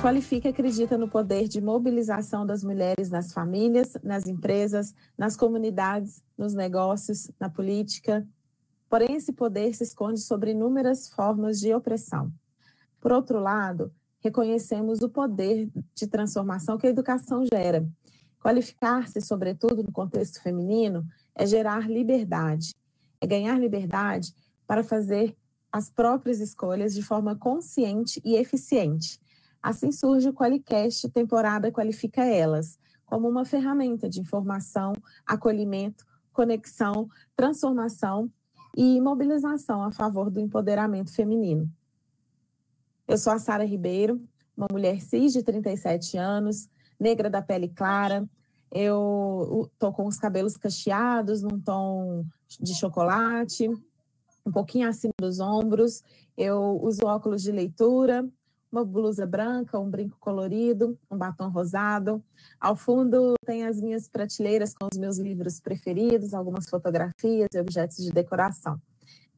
Qualifica acredita no poder de mobilização das mulheres nas famílias, nas empresas, nas comunidades, nos negócios, na política. Porém, esse poder se esconde sobre inúmeras formas de opressão. Por outro lado, reconhecemos o poder de transformação que a educação gera. Qualificar-se, sobretudo no contexto feminino, é gerar liberdade, é ganhar liberdade para fazer as próprias escolhas de forma consciente e eficiente. Assim surge o Qualicast Temporada Qualifica Elas, como uma ferramenta de informação, acolhimento, conexão, transformação e mobilização a favor do empoderamento feminino. Eu sou a Sara Ribeiro, uma mulher cis de 37 anos, negra da pele clara. Eu tô com os cabelos cacheados, num tom de chocolate, um pouquinho acima dos ombros. Eu uso óculos de leitura, uma blusa branca, um brinco colorido, um batom rosado. Ao fundo tem as minhas prateleiras com os meus livros preferidos, algumas fotografias e objetos de decoração.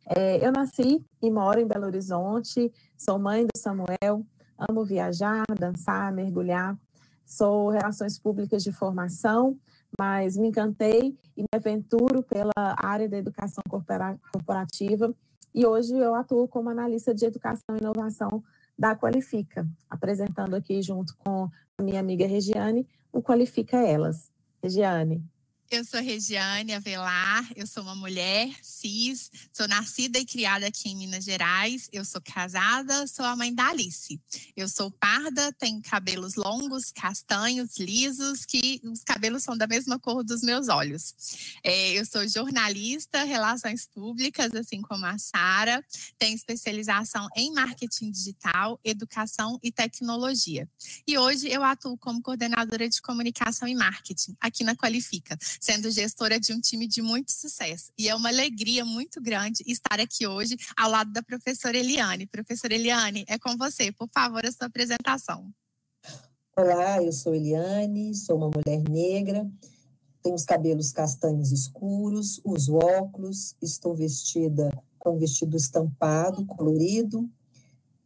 É, eu nasci e moro em Belo Horizonte, sou mãe do Samuel, amo viajar, dançar, mergulhar. Sou relações públicas de formação, mas me encantei e me aventuro pela área da educação corporativa e hoje eu atuo como analista de educação e inovação da Qualifica, apresentando aqui junto com a minha amiga Regiane o Qualifica Elas. Regiane. Eu sou Regiane Avelar, eu sou uma mulher cis, sou nascida e criada aqui em Minas Gerais, eu sou casada, sou a mãe da Alice. Eu sou parda, tenho cabelos longos, castanhos, lisos, que os cabelos são da mesma cor dos meus olhos. É, eu sou jornalista, relações públicas, assim como a Sara, tenho especialização em marketing digital, educação e tecnologia. E hoje eu atuo como coordenadora de comunicação e marketing aqui na Qualifica sendo gestora de um time de muito sucesso. E é uma alegria muito grande estar aqui hoje ao lado da professora Eliane. Professora Eliane, é com você. Por favor, a sua apresentação. Olá, eu sou Eliane, sou uma mulher negra, tenho os cabelos castanhos escuros, uso óculos, estou vestida com um vestido estampado, colorido,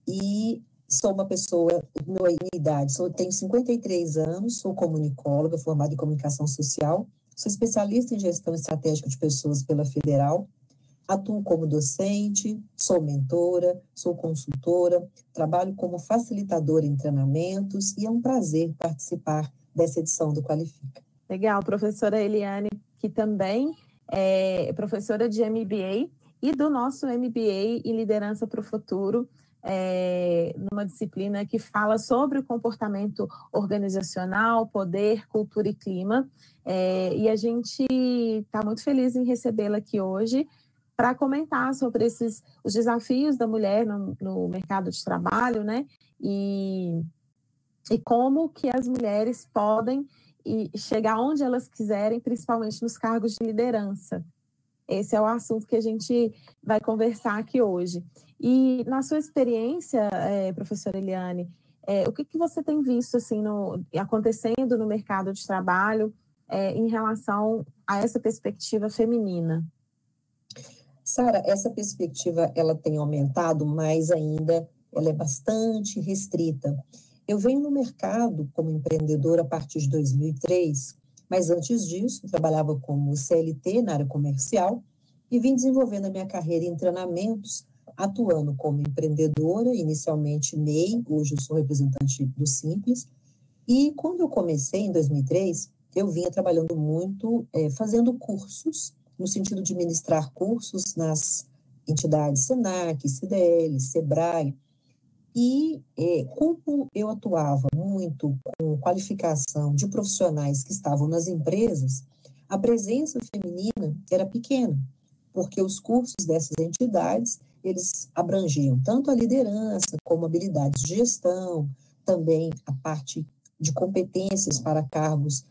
e sou uma pessoa, minha idade, sou, tenho 53 anos, sou comunicóloga, formada em comunicação social, Sou especialista em gestão estratégica de pessoas pela Federal. Atuo como docente, sou mentora, sou consultora, trabalho como facilitadora em treinamentos e é um prazer participar dessa edição do Qualifica. Legal, professora Eliane, que também é professora de MBA e do nosso MBA em Liderança para o Futuro, é, numa disciplina que fala sobre o comportamento organizacional, poder, cultura e clima. É, e a gente está muito feliz em recebê-la aqui hoje para comentar sobre esses os desafios da mulher no, no, mercado de trabalho, né? E, e como que as mulheres podem e chegar onde elas quiserem, principalmente nos cargos de liderança. Esse é o assunto que a gente vai conversar aqui hoje. E na sua experiência, é, professora Eliane, é, o que, que você tem visto assim no, acontecendo no mercado de trabalho é, em relação a essa perspectiva feminina? Sara, essa perspectiva ela tem aumentado, mas ainda ela é bastante restrita. Eu venho no mercado como empreendedora a partir de 2003, mas antes disso trabalhava como CLT na área comercial e vim desenvolvendo a minha carreira em treinamentos atuando como empreendedora, inicialmente MEI, hoje eu sou representante do Simples. E quando eu comecei, em 2003, eu vinha trabalhando muito, é, fazendo cursos, no sentido de ministrar cursos nas entidades SENAC, CDL, SEBRAE. E é, como eu atuava muito com qualificação de profissionais que estavam nas empresas, a presença feminina era pequena, porque os cursos dessas entidades eles abrangiam tanto a liderança como habilidades de gestão, também a parte de competências para cargos,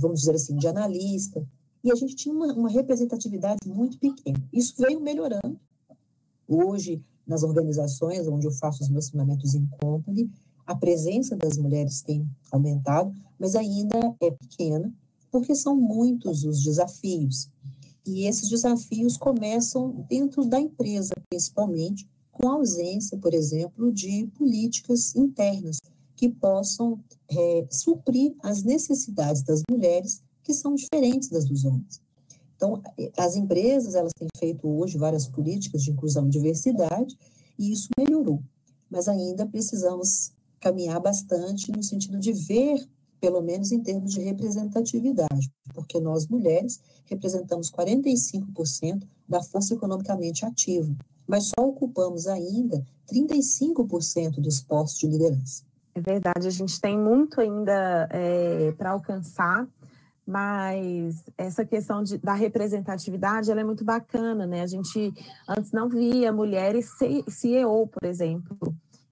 vamos dizer assim, de analista, e a gente tinha uma, uma representatividade muito pequena. Isso veio melhorando. Hoje, nas organizações onde eu faço os meus treinamentos em company, a presença das mulheres tem aumentado, mas ainda é pequena, porque são muitos os desafios. E esses desafios começam dentro da empresa, principalmente, com a ausência, por exemplo, de políticas internas que possam é, suprir as necessidades das mulheres que são diferentes das dos homens. Então, as empresas, elas têm feito hoje várias políticas de inclusão e diversidade, e isso melhorou. Mas ainda precisamos caminhar bastante no sentido de ver, pelo menos em termos de representatividade, porque nós, mulheres, representamos 45% da força economicamente ativa, mas só ocupamos ainda 35% dos postos de liderança. É verdade, a gente tem muito ainda é, para alcançar, mas essa questão de, da representatividade ela é muito bacana, né? A gente antes não via mulheres CEO, por exemplo,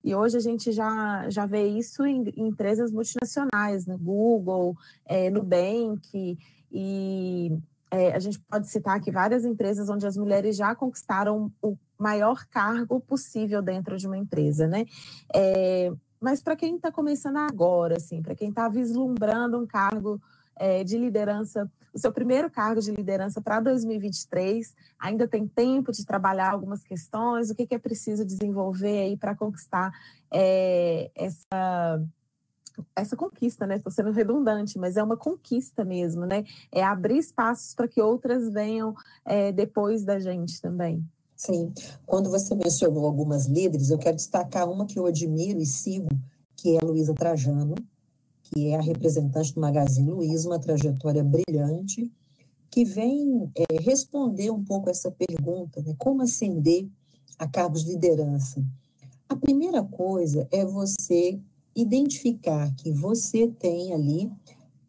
e hoje a gente já, já vê isso em, em empresas multinacionais, né? Google, é, Nubank, e é, a gente pode citar aqui várias empresas onde as mulheres já conquistaram o maior cargo possível dentro de uma empresa, né? É, mas para quem está começando agora, assim, para quem está vislumbrando um cargo é, de liderança, o seu primeiro cargo de liderança para 2023. Ainda tem tempo de trabalhar algumas questões, o que, que é preciso desenvolver aí para conquistar é, essa essa conquista, né? Estou sendo redundante, mas é uma conquista mesmo, né? É abrir espaços para que outras venham é, depois da gente também. Sim. Quando você mencionou algumas líderes, eu quero destacar uma que eu admiro e sigo, que é a Luísa Trajano, que é a representante do Magazine Luiza, uma trajetória brilhante, que vem é, responder um pouco essa pergunta, né? como ascender a cargos de liderança. A primeira coisa é você identificar que você tem ali,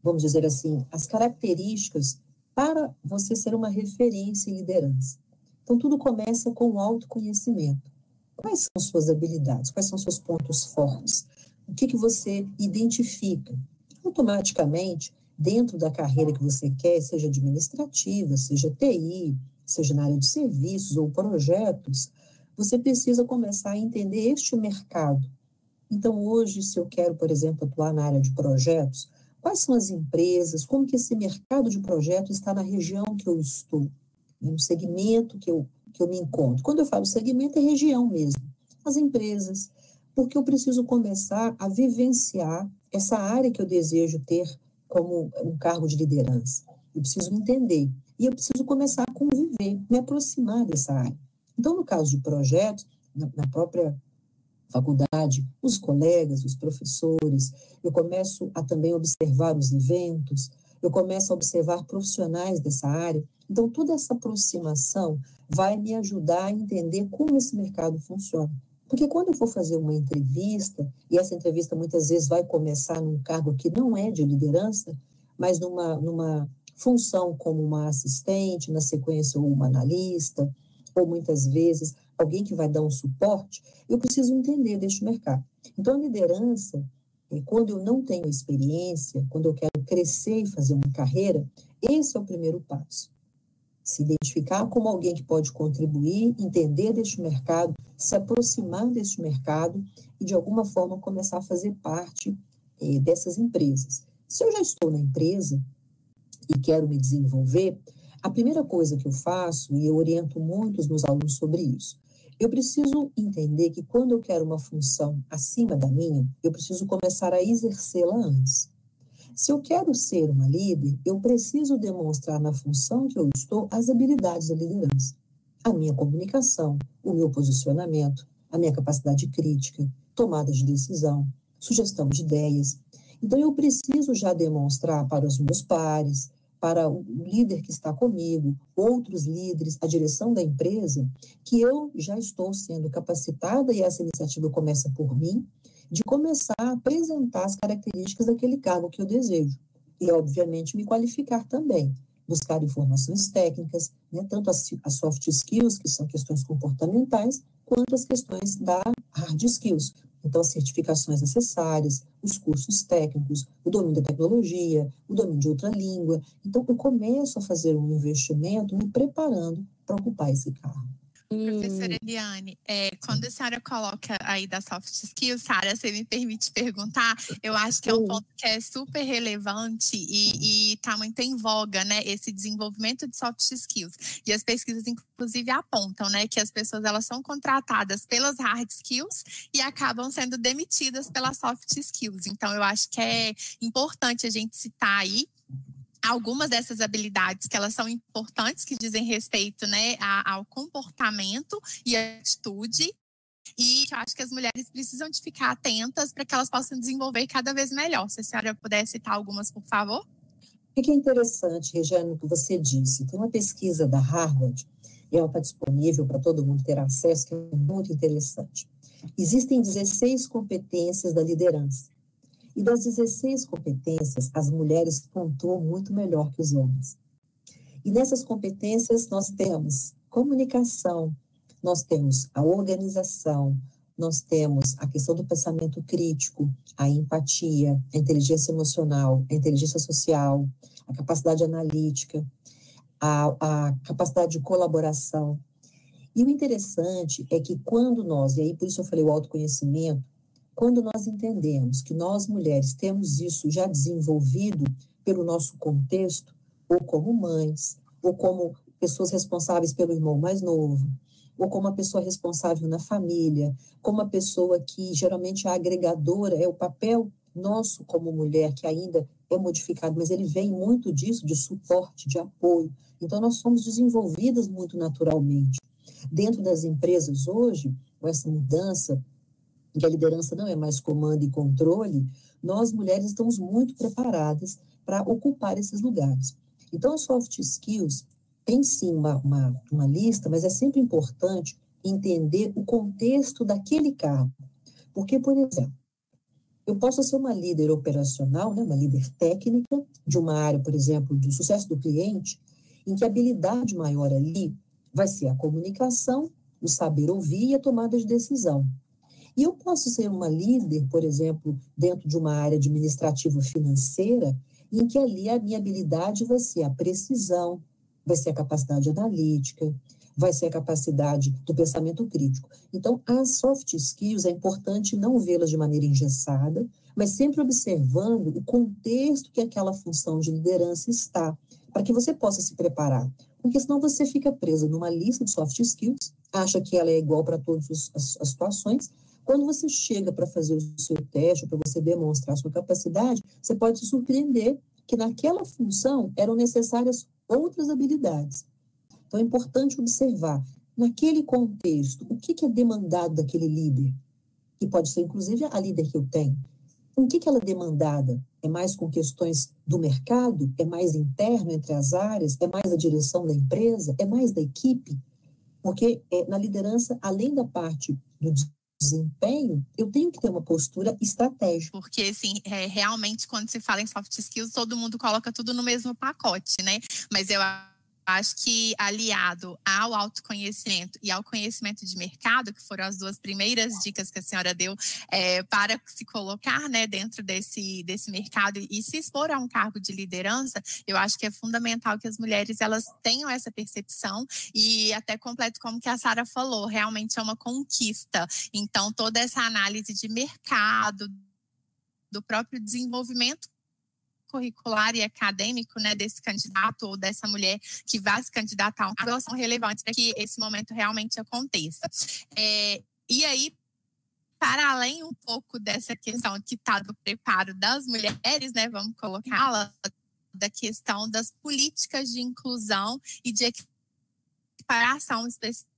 vamos dizer assim, as características para você ser uma referência em liderança. Então, tudo começa com o autoconhecimento. Quais são suas habilidades? Quais são seus pontos fortes? O que, que você identifica? Automaticamente, dentro da carreira que você quer, seja administrativa, seja TI, seja na área de serviços ou projetos, você precisa começar a entender este mercado. Então, hoje, se eu quero, por exemplo, atuar na área de projetos, quais são as empresas, como que esse mercado de projetos está na região que eu estou, no segmento que eu, que eu me encontro. Quando eu falo segmento, é região mesmo. As empresas, porque eu preciso começar a vivenciar essa área que eu desejo ter como um cargo de liderança. Eu preciso entender e eu preciso começar a conviver, me aproximar dessa área. Então, no caso de projetos, na própria faculdade, os colegas, os professores, eu começo a também observar os eventos, eu começo a observar profissionais dessa área. Então, toda essa aproximação vai me ajudar a entender como esse mercado funciona. Porque quando eu for fazer uma entrevista, e essa entrevista muitas vezes vai começar num cargo que não é de liderança, mas numa, numa função como uma assistente, na sequência ou uma analista, ou muitas vezes alguém que vai dar um suporte, eu preciso entender deste mercado. Então, a liderança, eh, quando eu não tenho experiência, quando eu quero crescer e fazer uma carreira, esse é o primeiro passo se identificar como alguém que pode contribuir, entender deste mercado, se aproximar deste mercado e, de alguma forma, começar a fazer parte eh, dessas empresas. Se eu já estou na empresa e quero me desenvolver, a primeira coisa que eu faço, e eu oriento muito os meus alunos sobre isso, eu preciso entender que quando eu quero uma função acima da minha, eu preciso começar a exercê-la antes. Se eu quero ser uma líder, eu preciso demonstrar na função que eu estou as habilidades da liderança. A minha comunicação, o meu posicionamento, a minha capacidade crítica, tomada de decisão, sugestão de ideias. Então, eu preciso já demonstrar para os meus pares, para o líder que está comigo, outros líderes, a direção da empresa, que eu já estou sendo capacitada e essa iniciativa começa por mim, de começar a apresentar as características daquele cargo que eu desejo. E, obviamente, me qualificar também. Buscar informações técnicas, né, tanto as, as soft skills, que são questões comportamentais, quanto as questões da hard skills. Então, as certificações necessárias, os cursos técnicos, o domínio da tecnologia, o domínio de outra língua. Então, eu começo a fazer um investimento me preparando para ocupar esse cargo. Professora Eliane, é, quando a senhora coloca aí da soft skills, Sara, você me permite perguntar, eu acho que é um ponto que é super relevante e está muito em voga, né, esse desenvolvimento de soft skills. E as pesquisas, inclusive, apontam, né, que as pessoas elas são contratadas pelas hard skills e acabam sendo demitidas pelas soft skills. Então, eu acho que é importante a gente citar aí algumas dessas habilidades que elas são importantes, que dizem respeito né, ao comportamento e atitude, e eu acho que as mulheres precisam de ficar atentas para que elas possam desenvolver cada vez melhor. Se a senhora puder citar algumas, por favor. O que é interessante, Regiane, o que você disse? Tem uma pesquisa da Harvard, e ela está disponível para todo mundo ter acesso, que é muito interessante. Existem 16 competências da liderança. E das 16 competências, as mulheres pontuam muito melhor que os homens. E nessas competências nós temos comunicação, nós temos a organização, nós temos a questão do pensamento crítico, a empatia, a inteligência emocional, a inteligência social, a capacidade analítica, a, a capacidade de colaboração. E o interessante é que quando nós, e aí por isso eu falei o autoconhecimento, quando nós entendemos que nós mulheres temos isso já desenvolvido pelo nosso contexto, ou como mães, ou como pessoas responsáveis pelo irmão mais novo, ou como uma pessoa responsável na família, como uma pessoa que geralmente é agregadora, é o papel nosso como mulher que ainda é modificado, mas ele vem muito disso, de suporte, de apoio. Então, nós somos desenvolvidas muito naturalmente. Dentro das empresas hoje, com essa mudança que a liderança não é mais comando e controle, nós mulheres estamos muito preparadas para ocupar esses lugares. Então, soft skills tem sim uma, uma, uma lista, mas é sempre importante entender o contexto daquele cargo. Porque, por exemplo, eu posso ser uma líder operacional, né, uma líder técnica de uma área, por exemplo, do sucesso do cliente, em que a habilidade maior ali vai ser a comunicação, o saber ouvir e a tomada de decisão. E eu posso ser uma líder, por exemplo, dentro de uma área administrativa financeira, em que ali a minha habilidade vai ser a precisão, vai ser a capacidade analítica, vai ser a capacidade do pensamento crítico. Então, as soft skills é importante não vê-las de maneira engessada, mas sempre observando o contexto que aquela função de liderança está, para que você possa se preparar. Porque senão você fica presa numa lista de soft skills, acha que ela é igual para todas as, as situações, quando você chega para fazer o seu teste, para você demonstrar a sua capacidade, você pode se surpreender que naquela função eram necessárias outras habilidades. Então é importante observar, naquele contexto, o que, que é demandado daquele líder, que pode ser inclusive a líder que eu tenho. O que, que ela é demandada? É mais com questões do mercado? É mais interno entre as áreas? É mais a direção da empresa? É mais da equipe? Porque é, na liderança, além da parte do desempenho, eu tenho que ter uma postura estratégica. Porque, assim, é, realmente, quando se fala em soft skills, todo mundo coloca tudo no mesmo pacote, né? Mas eu acho que aliado ao autoconhecimento e ao conhecimento de mercado, que foram as duas primeiras dicas que a senhora deu é, para se colocar né, dentro desse, desse mercado e se expor a um cargo de liderança, eu acho que é fundamental que as mulheres elas tenham essa percepção e até completo como que a Sara falou, realmente é uma conquista. Então, toda essa análise de mercado, do próprio desenvolvimento curricular e acadêmico né, desse candidato ou dessa mulher que vai se candidatar a um cargo são relevantes para que esse momento realmente aconteça. É, e aí, para além um pouco dessa questão que está do preparo das mulheres, né, vamos colocá-la, da questão das políticas de inclusão e de equiparação específica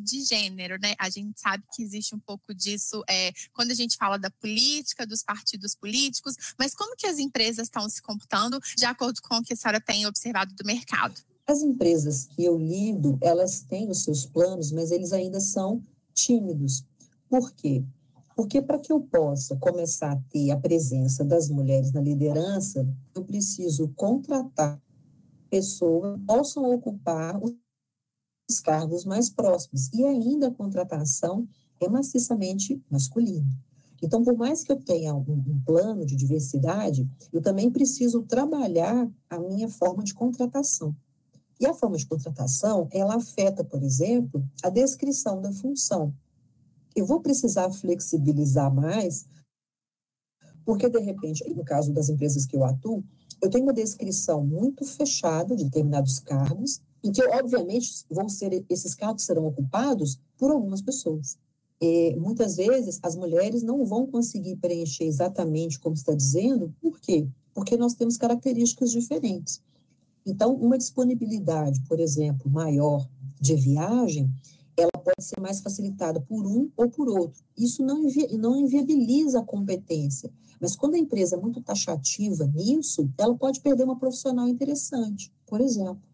de gênero, né? A gente sabe que existe um pouco disso é, quando a gente fala da política, dos partidos políticos, mas como que as empresas estão se comportando de acordo com o que a senhora tem observado do mercado? As empresas que eu lido, elas têm os seus planos, mas eles ainda são tímidos. Por quê? Porque para que eu possa começar a ter a presença das mulheres na liderança, eu preciso contratar pessoas que possam ocupar os cargos mais próximos. E ainda a contratação é maciçamente masculina. Então, por mais que eu tenha um, um, plano de diversidade, eu também preciso trabalhar a minha forma de contratação. E a forma de contratação, ela afeta, por exemplo, a descrição da função. Eu vou precisar flexibilizar mais, porque, de repente, no caso das empresas que eu atuo, eu tenho uma descrição muito fechada de determinados cargos, em que, obviamente, vão ser, esses cargos serão ocupados por algumas pessoas. E, muitas vezes, as mulheres não vão conseguir preencher exatamente como está dizendo, por quê? Porque nós temos características diferentes. Então, uma disponibilidade, por exemplo, maior de viagem, ela pode ser mais facilitada por um ou por outro. Isso não, invi não inviabiliza a competência, mas quando a empresa é muito taxativa nisso, ela pode perder uma profissional interessante, por exemplo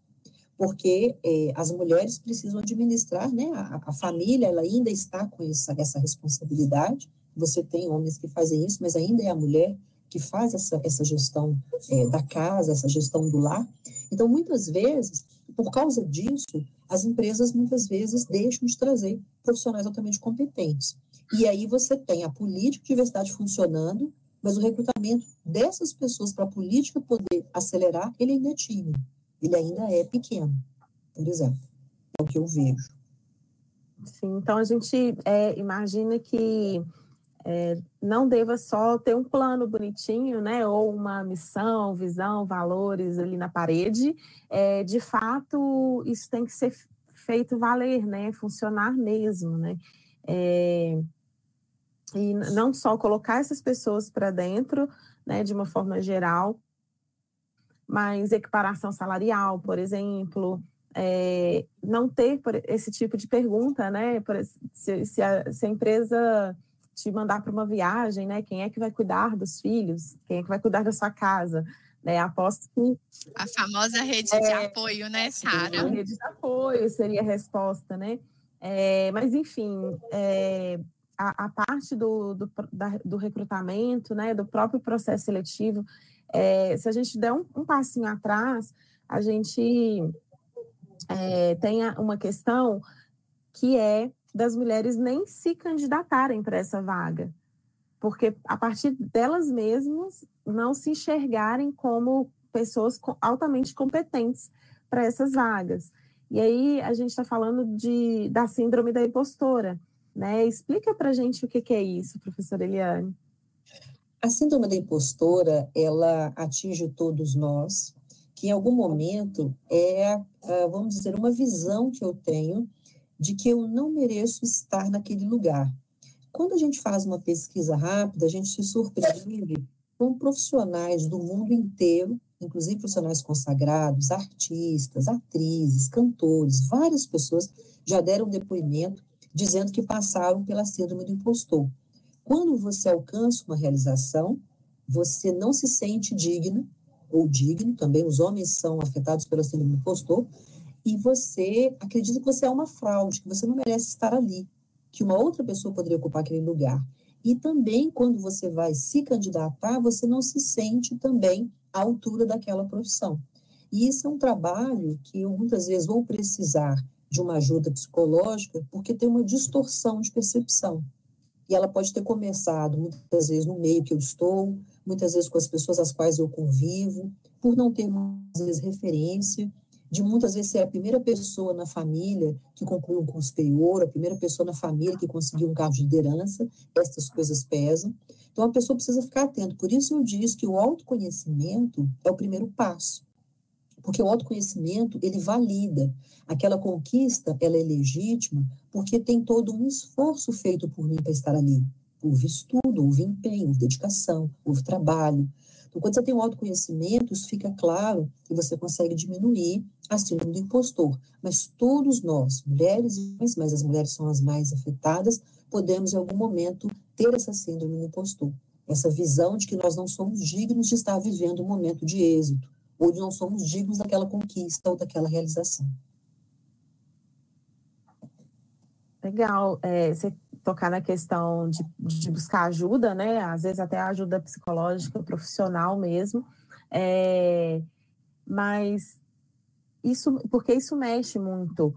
porque é, as mulheres precisam administrar, né? A, a, família, ela ainda está com essa, essa responsabilidade. Você tem homens que fazem isso, mas ainda é a mulher que faz essa, essa gestão é, da casa, essa gestão do lar. Então, muitas vezes, por causa disso, as empresas muitas vezes deixam de trazer profissionais altamente competentes. E aí você tem a política de diversidade funcionando, mas o recrutamento dessas pessoas para a política poder acelerar, ele ainda é tímido ele ainda é pequeno, por exemplo. É o que eu vejo. Sim, então a gente é, imagina que é, não deva só ter um plano bonitinho, né, ou uma missão, visão, valores ali na parede. É, de fato, isso tem que ser feito valer, né, funcionar mesmo, né. É, e não só colocar essas pessoas para dentro, né, de uma forma geral, mas equiparação salarial, por exemplo, é, não ter esse tipo de pergunta, né? Se, se, a, se a empresa te mandar para uma viagem, né? Quem é que vai cuidar dos filhos? Quem é que vai cuidar da sua casa? Né, aposto que. A famosa rede é, de apoio, né, Sara? A rede de apoio seria a resposta, né? É, mas, enfim, é, a, a, parte do, do, da, do recrutamento, né, do próprio processo seletivo, é, se a gente der um, um, passinho atrás, a gente é, tem uma questão que é das mulheres nem se candidatarem para essa vaga, porque a partir delas mesmas não se enxergarem como pessoas altamente competentes para essas vagas. E aí a gente está falando de, da síndrome da impostora, né? Explica para a gente o que, que é isso, professora Eliane. A síndrome da impostora, ela atinge todos nós, que em algum momento é, ah, vamos dizer, uma visão que eu tenho de que eu não mereço estar naquele lugar. Quando a gente faz uma pesquisa rápida, a gente se surpreende com profissionais do mundo inteiro, inclusive profissionais consagrados, artistas, atrizes, cantores, várias pessoas já deram depoimento dizendo que passaram pela síndrome do impostor. Quando você alcança uma realização, você não se sente digno ou digno, também os homens são afetados pela síndrome do impostor, e você acredita que você é uma fraude, que você não merece estar ali, que uma outra pessoa poderia ocupar aquele lugar. E também, quando você vai se candidatar, você não se sente também à altura daquela profissão. E isso é um trabalho que eu muitas vezes vou precisar de uma ajuda psicológica, porque tem uma distorção de percepção. E ela pode ter começado muitas vezes no meio que eu estou, muitas vezes com as pessoas às quais eu convivo, por não ter muitas vezes referência, de muitas vezes ser a primeira pessoa na família que concluiu um curso superior, a primeira pessoa na família que conseguiu um cargo de liderança, essas coisas pesam. Então a pessoa precisa ficar atenta. Por isso eu disse que o autoconhecimento é o primeiro passo. Porque o autoconhecimento, ele valida. Aquela conquista, ela é legítima porque tem todo um esforço feito por mim para estar ali. Houve estudo, houve empenho, houve dedicação, houve trabalho. Então, quando você tem um autoconhecimento, isso fica claro e você consegue diminuir a síndrome do impostor. Mas todos nós, mulheres e homens, mas as mulheres são as mais afetadas, podemos em algum momento ter essa síndrome do impostor. Essa visão de que nós não somos dignos de estar vivendo um momento de êxito, ou de não somos dignos daquela conquista ou daquela realização. Legal, é, você tocar na questão de, de, buscar ajuda, né? Às vezes até ajuda psicológica, profissional mesmo. É, mas isso, porque isso mexe muito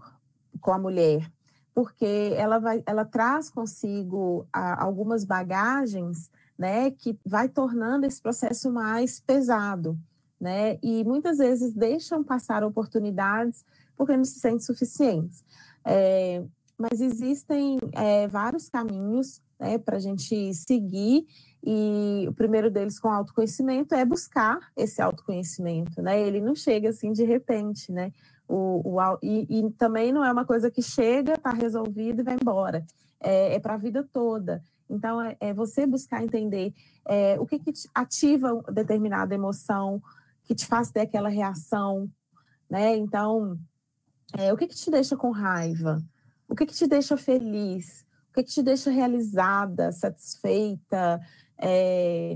com a mulher, porque ela vai, ela traz consigo a, algumas bagagens, né, que vai tornando esse processo mais pesado né? E muitas vezes deixam passar oportunidades porque não se sentem suficientes. É, mas existem é, vários caminhos né, para a gente seguir, e o primeiro deles com autoconhecimento é buscar esse autoconhecimento, né? Ele não chega assim de repente, né? O, o e, e, também não é uma coisa que chega, está resolvido e vai embora. É, é para a vida toda. Então, é, é, você buscar entender é, o que, que ativa determinada emoção, que te faz ter aquela reação, né? Então, é, o que, que te deixa com raiva? O que, que te deixa feliz? O que, que te deixa realizada, satisfeita, é,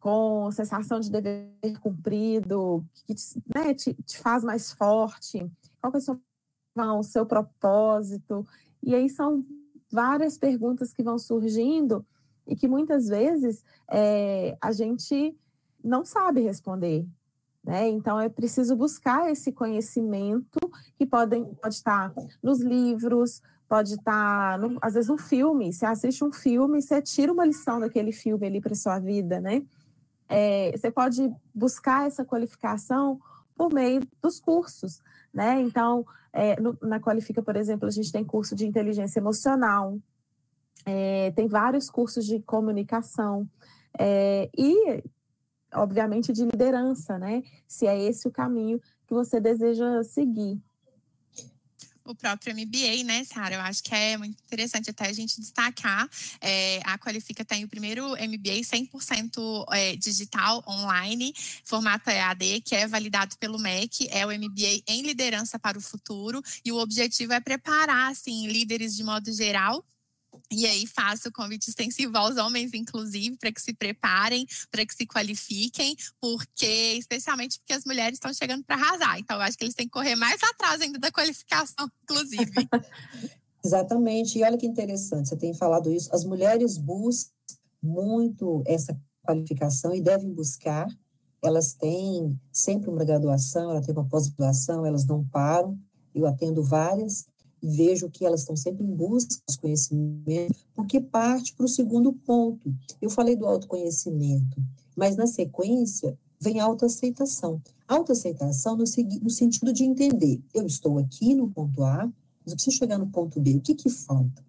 com sensação de dever cumprido, que te, né, te, te faz mais forte? Qual é o seu, o seu propósito? E aí são várias perguntas que vão surgindo e que muitas vezes é, a gente não sabe responder. Né? Então, é preciso buscar esse conhecimento que podem, pode estar nos livros, pode estar, no, às vezes, um filme. Você assiste um filme, você tira uma lição daquele filme ali para sua vida, né? É, você pode buscar essa qualificação por meio dos cursos, né? Então, é, no, na Qualifica, por exemplo, a gente tem curso de inteligência emocional, é, tem vários cursos de comunicação, é, e obviamente, de liderança, né? Se é esse o caminho que você deseja seguir. O próprio MBA, né, Sara? Eu acho que é muito interessante até a gente destacar. É, a Qualifica tem o primeiro MBA 100% é, digital, online, formato EAD, que é validado pelo MEC, é o MBA em liderança para o futuro, e o objetivo é preparar, assim, líderes de modo geral e aí faço o convite extensivo aos homens, inclusive, para que se preparem, para que se qualifiquem, porque, especialmente porque as mulheres estão chegando para arrasar. Então, eu acho que eles têm que correr mais atrás ainda da qualificação, inclusive. Exatamente. E olha que interessante, você tem falado isso. As mulheres buscam muito essa qualificação e devem buscar. Elas têm sempre uma graduação, elas têm uma pós-graduação, elas não param. Eu atendo várias vejo que elas estão sempre em busca dos conhecimentos, porque parte para o segundo ponto. Eu falei do autoconhecimento, mas na sequência vem a autoaceitação. Autoaceitação no, no sentido de entender, eu estou aqui no ponto A, mas eu preciso chegar no ponto B, o que que falta?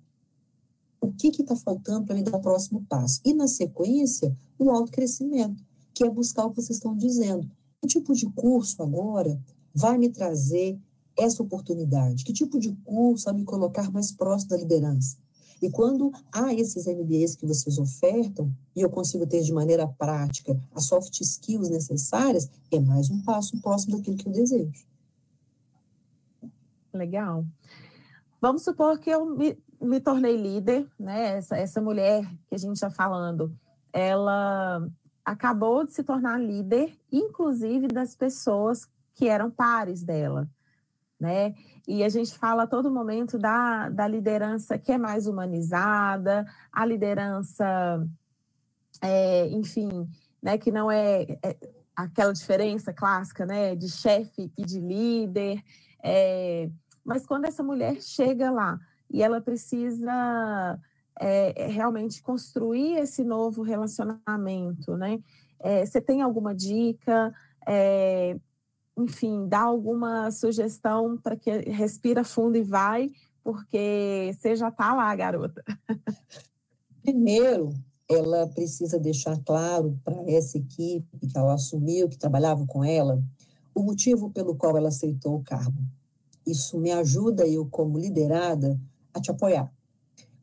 O que está faltando para me dar o próximo passo? E na sequência, o autocrescimento, que é buscar o que vocês estão dizendo. Que tipo de curso agora vai me trazer essa oportunidade? Que tipo de curso a me colocar mais próximo da liderança? E quando há esses MBAs que vocês ofertam, e eu consigo ter de maneira prática as soft skills necessárias, é mais um passo próximo daquilo que eu desejo. Legal. Vamos supor que eu me, me tornei líder, né? Essa, essa mulher que a gente está falando, ela acabou de se tornar líder, inclusive das pessoas que eram pares dela né? E a gente fala a todo momento da, da liderança que é mais humanizada, a liderança, é, enfim, né, que não é, é, aquela diferença clássica, né, de chefe e de líder. É, mas quando essa mulher chega lá e ela precisa é, é realmente construir esse novo relacionamento, né? É, você tem alguma dica? Enfim, dá alguma sugestão para que respira fundo e vai, porque você já está lá, garota. Primeiro, ela precisa deixar claro para essa equipe que ela assumiu, que trabalhava com ela, o motivo pelo qual ela aceitou o cargo. Isso me ajuda, eu como liderada, a te apoiar.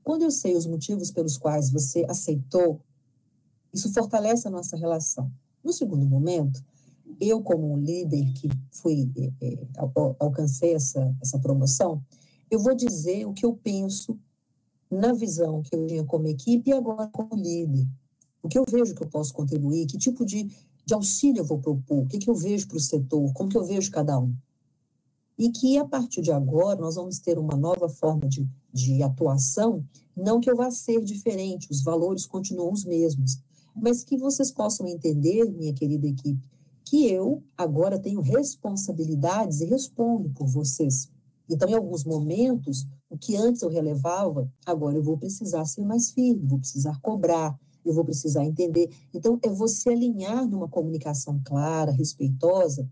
Quando eu sei os motivos pelos quais você aceitou, isso fortalece a nossa relação. No segundo momento, eu, como líder que fui, é, é alcancei essa, essa promoção, eu vou dizer o que eu penso na visão que eu tinha como equipe e agora como líder. O que eu vejo que eu posso contribuir, que tipo de, de auxílio eu vou propor, o que, que eu vejo para o setor, como que eu vejo cada um. E que a partir de agora nós vamos ter uma nova forma de, de atuação, não que eu vá ser diferente, os valores continuam os mesmos, mas que vocês possam entender, minha querida equipe, que eu agora tenho responsabilidades e respondo por vocês. Então, em alguns momentos, o que antes eu relevava, agora eu vou precisar ser mais firme, vou precisar cobrar, eu vou precisar entender. Então, é você alinhar numa comunicação clara, respeitosa,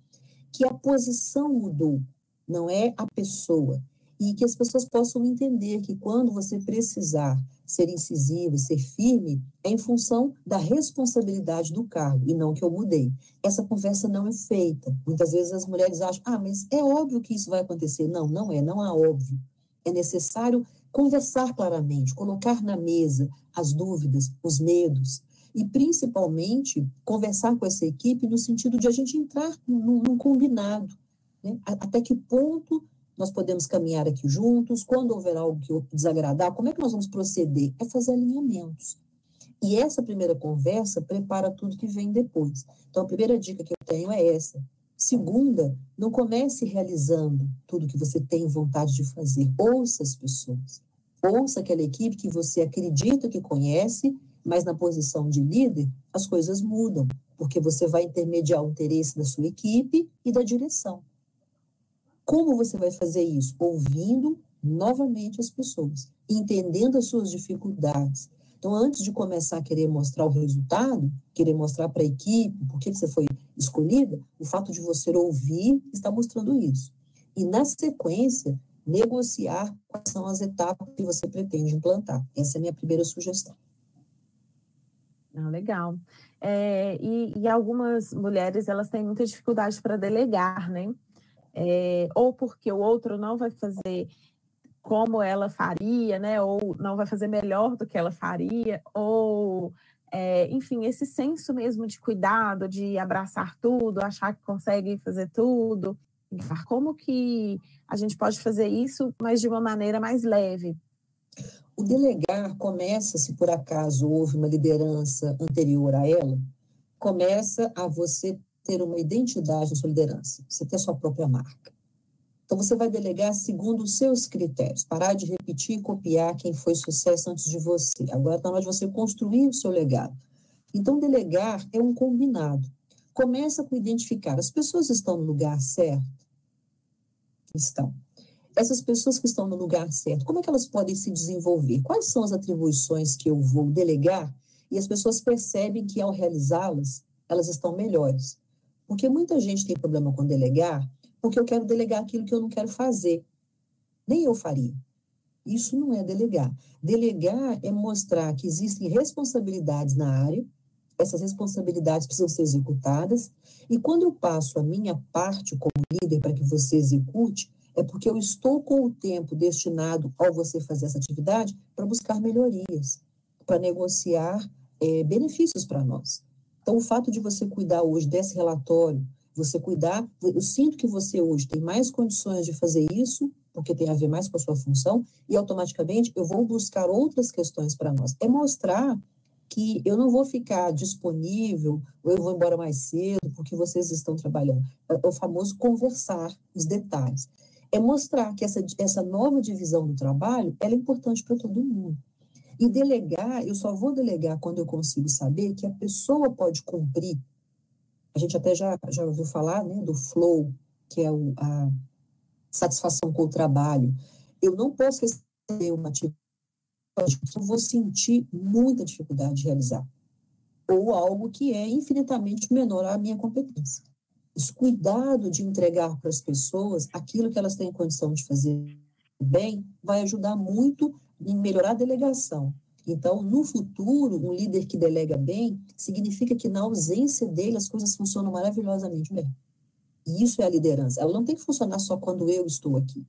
que a posição mudou, não é a pessoa. E que as pessoas possam entender que quando você precisar ser incisivo e ser firme, é em função da responsabilidade do cargo, e não que eu mudei. Essa conversa não é feita. Muitas vezes as mulheres acham, ah, mas é óbvio que isso vai acontecer. Não, não é, não é óbvio. É necessário conversar claramente, colocar na mesa as dúvidas, os medos, e principalmente conversar com essa equipe no sentido de a gente entrar num, num combinado. Né? Até que ponto nós podemos caminhar aqui juntos, quando houver algo que desagradar, como é que nós vamos proceder? É fazer alinhamentos. E essa primeira conversa prepara tudo que vem depois. Então, a primeira dica que eu tenho é essa. Segunda, não comece realizando tudo que você tem vontade de fazer. Ouça as pessoas. Ouça aquela equipe que você acredita que conhece, mas na posição de líder, as coisas mudam, porque você vai intermediar o interesse da sua equipe e da direção. Como você vai fazer isso? Ouvindo novamente as pessoas, entendendo as suas dificuldades. Então, antes de começar a querer mostrar o resultado, querer mostrar para a equipe por que você foi escolhida, o fato de você ouvir está mostrando isso. E, na sequência, negociar quais são as etapas que você pretende implantar. Essa é a minha primeira sugestão. Ah, legal. É, e, e, algumas mulheres, elas têm muita dificuldade para delegar, né? É, ou porque o outro não vai fazer como ela faria, né? Ou não vai fazer melhor do que ela faria, ou é, enfim, esse senso mesmo de cuidado, de abraçar tudo, achar que consegue fazer tudo. Como que a gente pode fazer isso, mas de uma maneira mais leve? O delegar começa, se por acaso houve uma liderança anterior a ela, começa a você ter uma identidade na sua liderança, você ter sua própria marca. Então, você vai delegar segundo os seus critérios, parar de repetir e copiar quem foi sucesso antes de você. Agora está na hora de você construir o seu legado. Então, delegar é um combinado. Começa com identificar, as pessoas estão no lugar certo? Estão. Essas pessoas que estão no lugar certo, como é que elas podem se desenvolver? Quais são as atribuições que eu vou delegar? E as pessoas percebem que, ao realizá-las, elas estão melhores. Porque muita gente tem problema com delegar, porque eu quero delegar aquilo que eu não quero fazer. Nem eu faria. Isso não é delegar. Delegar é mostrar que existem responsabilidades na área, essas responsabilidades precisam ser executadas, e quando eu passo a minha parte como líder para que você execute, é porque eu estou com o tempo destinado ao você fazer essa atividade para buscar melhorias, para negociar é, benefícios para nós. Então, o fato de você cuidar hoje desse relatório, você cuidar, eu sinto que você hoje tem mais condições de fazer isso, porque tem a ver mais com a sua função, e automaticamente eu vou buscar outras questões para nós. É mostrar que eu não vou ficar disponível ou eu vou embora mais cedo porque vocês estão trabalhando. É o famoso conversar os detalhes. É mostrar que essa, essa nova divisão do trabalho é importante para todo mundo. E delegar, eu só vou delegar quando eu consigo saber que a pessoa pode cumprir. A gente até já, já ouviu falar né, do flow, que é o, a satisfação com o trabalho. Eu não posso receber uma atividade que eu vou sentir muita dificuldade de realizar. Ou algo que é infinitamente menor à minha competência. Esse cuidado de entregar para as pessoas aquilo que elas têm condição de fazer bem vai ajudar muito em melhorar a delegação. Então, no futuro, um líder que delega bem significa que na ausência dele as coisas funcionam maravilhosamente bem. E isso é a liderança. Ela não tem que funcionar só quando eu estou aqui.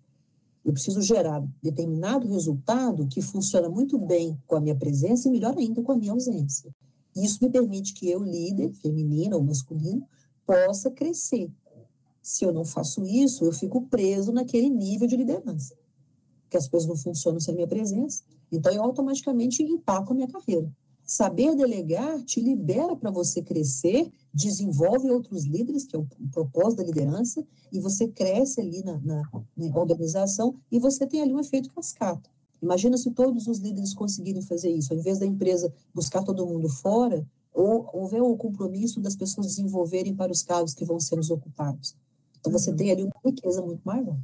Eu preciso gerar determinado resultado que funciona muito bem com a minha presença e melhor ainda com a minha ausência. Isso me permite que eu, líder, feminino ou masculino, possa crescer. Se eu não faço isso, eu fico preso naquele nível de liderança que as coisas não funcionam sem a minha presença. Então, eu automaticamente empaco a minha carreira. Saber delegar te libera para você crescer, desenvolve outros líderes, que é o propósito da liderança, e você cresce ali na, na, na organização e você tem ali um efeito cascata. Imagina se todos os líderes conseguirem fazer isso, ao invés da empresa buscar todo mundo fora, ou houver o compromisso das pessoas desenvolverem para os cargos que vão ser ocupados. Então, você uhum. tem ali uma riqueza muito maior.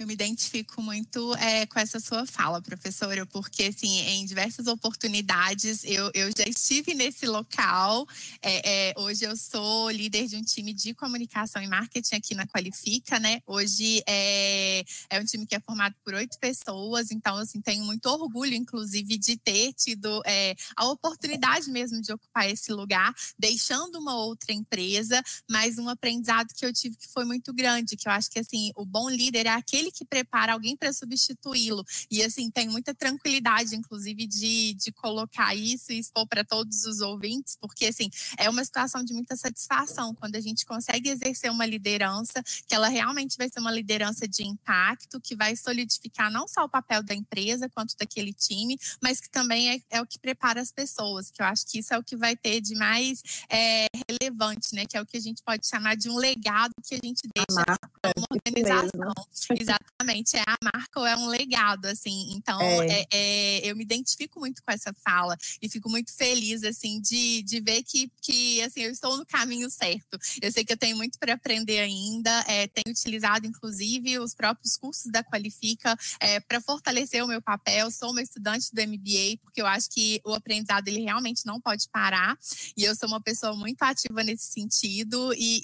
Eu me identifico muito é, com essa sua fala, professora, porque assim, em diversas oportunidades eu, eu já estive nesse local. É, é, hoje eu sou líder de um time de comunicação e marketing aqui na Qualifica, né? Hoje é, é um time que é formado por oito pessoas, então assim, tenho muito orgulho, inclusive, de ter tido é, a oportunidade mesmo de ocupar esse lugar, deixando uma outra empresa, mas um aprendizado que eu tive que foi muito grande, que eu acho que assim, o bom líder é aquele que prepara alguém para substituí-lo. E assim, tem muita tranquilidade, inclusive, de, de colocar isso e expor para todos os ouvintes, porque assim, é uma situação de muita satisfação quando a gente consegue exercer uma liderança, que ela realmente vai ser uma liderança de impacto, que vai solidificar não só o papel da empresa quanto daquele time, mas que também é, é o que prepara as pessoas, que eu acho que isso é o que vai ter de mais é, relevante, né? Que é o que a gente pode chamar de um legado que a gente deixa para uma organização. Exatamente Exatamente, é a marca ou é um legado, assim. Então, é. É, é, eu me identifico muito com essa fala e fico muito feliz, assim, de, de ver que, que, assim, eu estou no caminho certo. Eu sei que eu tenho muito para aprender ainda, é, tenho utilizado, inclusive, os próprios cursos da Qualifica é, para fortalecer o meu papel. Sou uma estudante do MBA, porque eu acho que o aprendizado, ele realmente não pode parar. E eu sou uma pessoa muito ativa nesse sentido. E,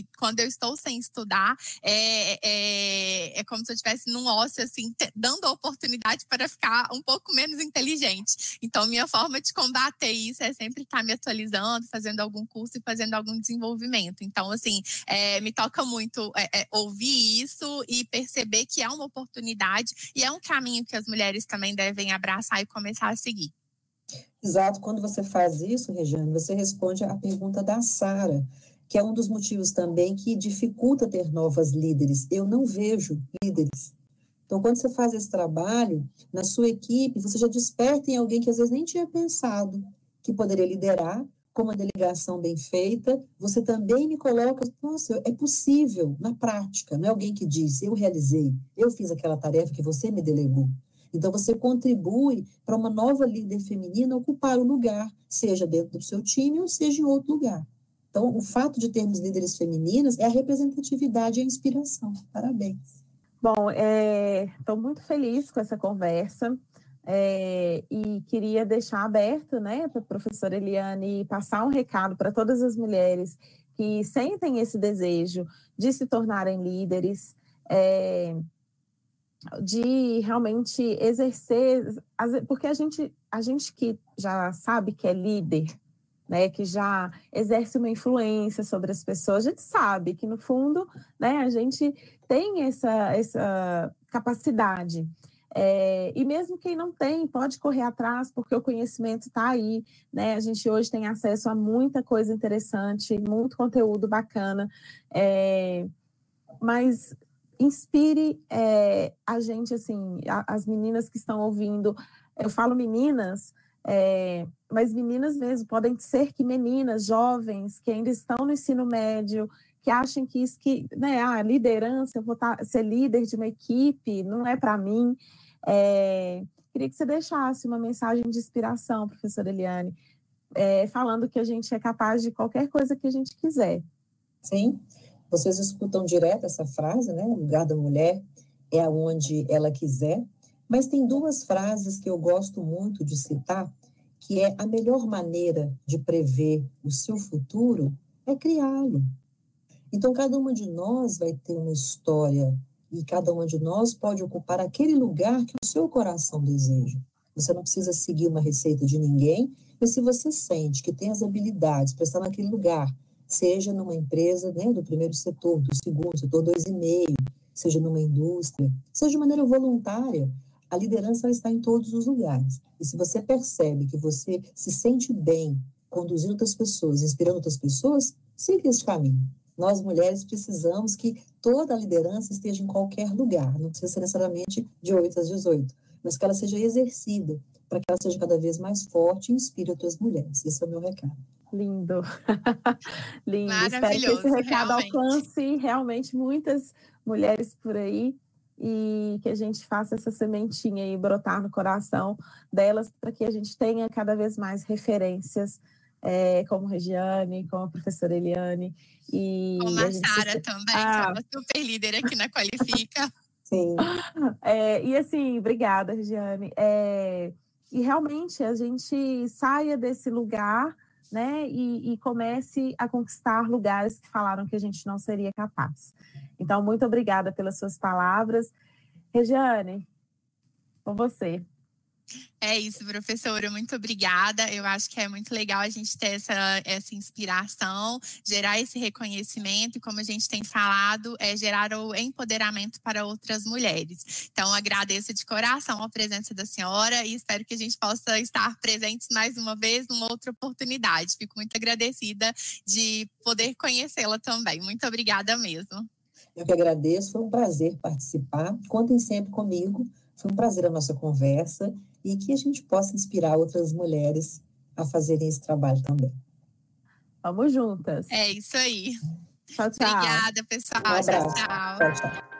e quando eu estou sem estudar, é, é, é como se eu estivesse num ócio, assim, dando a oportunidade para ficar um pouco menos inteligente. Então, minha forma de combater isso é sempre estar me atualizando, fazendo algum curso e fazendo algum desenvolvimento. Então, assim, é, me toca muito é, é, ouvir isso e perceber que é uma oportunidade e é um caminho que as mulheres também devem abraçar e começar a seguir. Exato. Quando você faz isso, Regiane, você responde à pergunta da Sara que é um dos motivos também que dificulta ter novas líderes. Eu não vejo líderes. Então, quando você faz esse trabalho, na sua equipe, você já desperta em alguém que às vezes nem tinha pensado que poderia liderar, com uma delegação bem feita, você também me coloca, nossa, é possível na prática, não é alguém que diz, eu realizei, eu fiz aquela tarefa que você me delegou. Então, você contribui para uma nova líder feminina ocupar o lugar, seja dentro do seu time ou seja em outro lugar. Então, o fato de termos líderes femininas é a representatividade e a inspiração. Parabéns. Bom, estou é, muito feliz com essa conversa é, e queria deixar aberto né, para a professora Eliane passar um recado para todas as mulheres que sentem esse desejo de se tornarem líderes, é, de realmente exercer, porque a gente, a gente que já sabe que é líder, né, que já exerce uma influência sobre as pessoas, a gente sabe que, no fundo, né, a gente tem essa, essa capacidade. É, e mesmo quem não tem, pode correr atrás, porque o conhecimento está aí. Né? A gente hoje tem acesso a muita coisa interessante, muito conteúdo bacana. É, mas inspire é, a gente, assim, a, as meninas que estão ouvindo. Eu falo meninas, é, mas meninas mesmo, podem ser que meninas jovens que ainda estão no ensino médio, que acham que isso que, né, a liderança, eu vou tá, ser líder de uma equipe, não é para mim. É, queria que você deixasse uma mensagem de inspiração, professora Eliane, é, falando que a gente é capaz de qualquer coisa que a gente quiser. Sim, vocês escutam direto essa frase, né? O lugar da mulher é aonde ela quiser. Mas tem duas frases que eu gosto muito de citar, que é a melhor maneira de prever o seu futuro é criá-lo. Então, cada uma de nós vai ter uma história e cada uma de nós pode ocupar aquele lugar que o seu coração deseja. Você não precisa seguir uma receita de ninguém, mas se você sente que tem as habilidades para estar naquele lugar, seja numa empresa né, do primeiro setor, do segundo setor, dois e meio, seja numa indústria, seja de maneira voluntária, a liderança está em todos os lugares. E se você percebe que você se sente bem conduzindo outras pessoas, inspirando outras pessoas, siga esse caminho. Nós, mulheres, precisamos que toda a liderança esteja em qualquer lugar, não precisa ser necessariamente de 8 às 18, mas que ela seja exercida, para que ela seja cada vez mais forte e inspire outras mulheres. Esse é o meu recado. Lindo. Lindo. Espero que esse recado realmente. alcance realmente muitas mulheres por aí e que a gente faça essa sementinha aí brotar no coração delas para que a gente tenha cada vez mais referências é, como Regiane, como a professora Eliane. E como a, Sara também, ah, que é uma super líder aqui na Qualifica. Sim. É, e assim, obrigada, Regiane. É, e realmente a gente saia desse lugar né, e, e, comece a conquistar lugares que falaram que a gente não seria capaz. Então, muito obrigada pelas suas palavras. Regiane, com você. É isso, professora. Muito obrigada. Eu acho que é muito legal a gente ter essa, essa inspiração, gerar esse reconhecimento e, como a gente tem falado, é gerar o empoderamento para outras mulheres. Então, agradeço de coração a presença da senhora e espero que a gente possa estar presentes mais uma vez numa outra oportunidade. Fico muito agradecida de poder conhecê-la também. Muito obrigada mesmo. Eu que agradeço, foi um prazer participar. Contem sempre comigo. Foi um prazer a nossa conversa e que a gente possa inspirar outras mulheres a fazerem esse trabalho também. Vamos juntas. É isso aí. Tchau, tchau. Obrigada, pessoal. Um tchau, tchau. tchau, tchau.